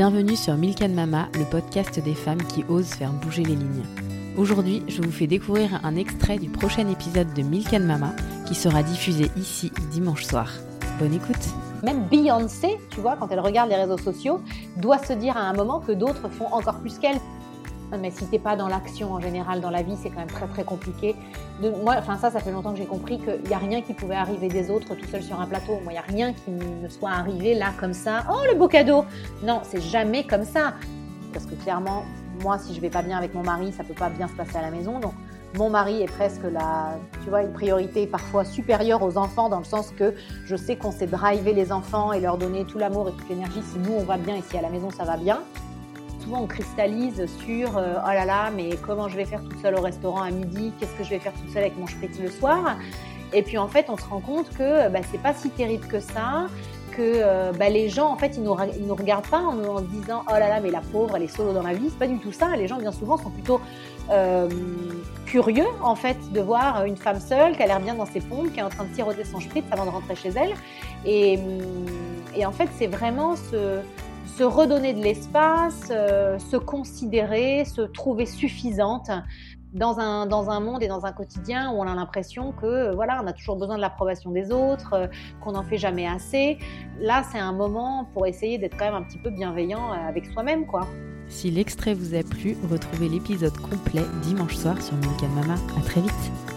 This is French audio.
Bienvenue sur Milk Mama, le podcast des femmes qui osent faire bouger les lignes. Aujourd'hui, je vous fais découvrir un extrait du prochain épisode de Milk Mama qui sera diffusé ici dimanche soir. Bonne écoute Même Beyoncé, tu vois, quand elle regarde les réseaux sociaux, doit se dire à un moment que d'autres font encore plus qu'elle. Mais si t'es pas dans l'action en général dans la vie, c'est quand même très très compliqué. Moi, enfin ça, ça fait longtemps que j'ai compris qu'il n'y a rien qui pouvait arriver des autres tout seul sur un plateau. Moi, il n'y a rien qui me soit arrivé là comme ça. Oh le beau cadeau Non, c'est jamais comme ça. Parce que clairement, moi, si je vais pas bien avec mon mari, ça peut pas bien se passer à la maison. Donc mon mari est presque la, tu vois, une priorité parfois supérieure aux enfants dans le sens que je sais qu'on sait driver les enfants et leur donner tout l'amour et toute l'énergie si nous on va bien et si à la maison ça va bien on cristallise sur euh, oh là là, mais comment je vais faire toute seule au restaurant à midi? Qu'est-ce que je vais faire toute seule avec mon petit le soir? Et puis en fait, on se rend compte que bah, c'est pas si terrible que ça. Que euh, bah, les gens, en fait, ils nous, ils regardent pas en, en, disant oh là là, mais la pauvre, elle est solo dans la vie. C'est pas du tout ça. Les gens, bien souvent, sont plutôt euh, curieux, en fait, de voir une femme seule qui a l'air bien dans ses pompes, qui est en train de siroter son spritz avant de rentrer chez elle. Et, et en fait, c'est vraiment ce, se redonner de l'espace, euh, se considérer, se trouver suffisante dans un, dans un monde et dans un quotidien où on a l'impression que voilà, on a toujours besoin de l'approbation des autres, euh, qu'on n'en fait jamais assez. Là, c'est un moment pour essayer d'être quand même un petit peu bienveillant euh, avec soi-même, quoi. Si l'extrait vous a plu, retrouvez l'épisode complet dimanche soir sur Milk Mama. À très vite.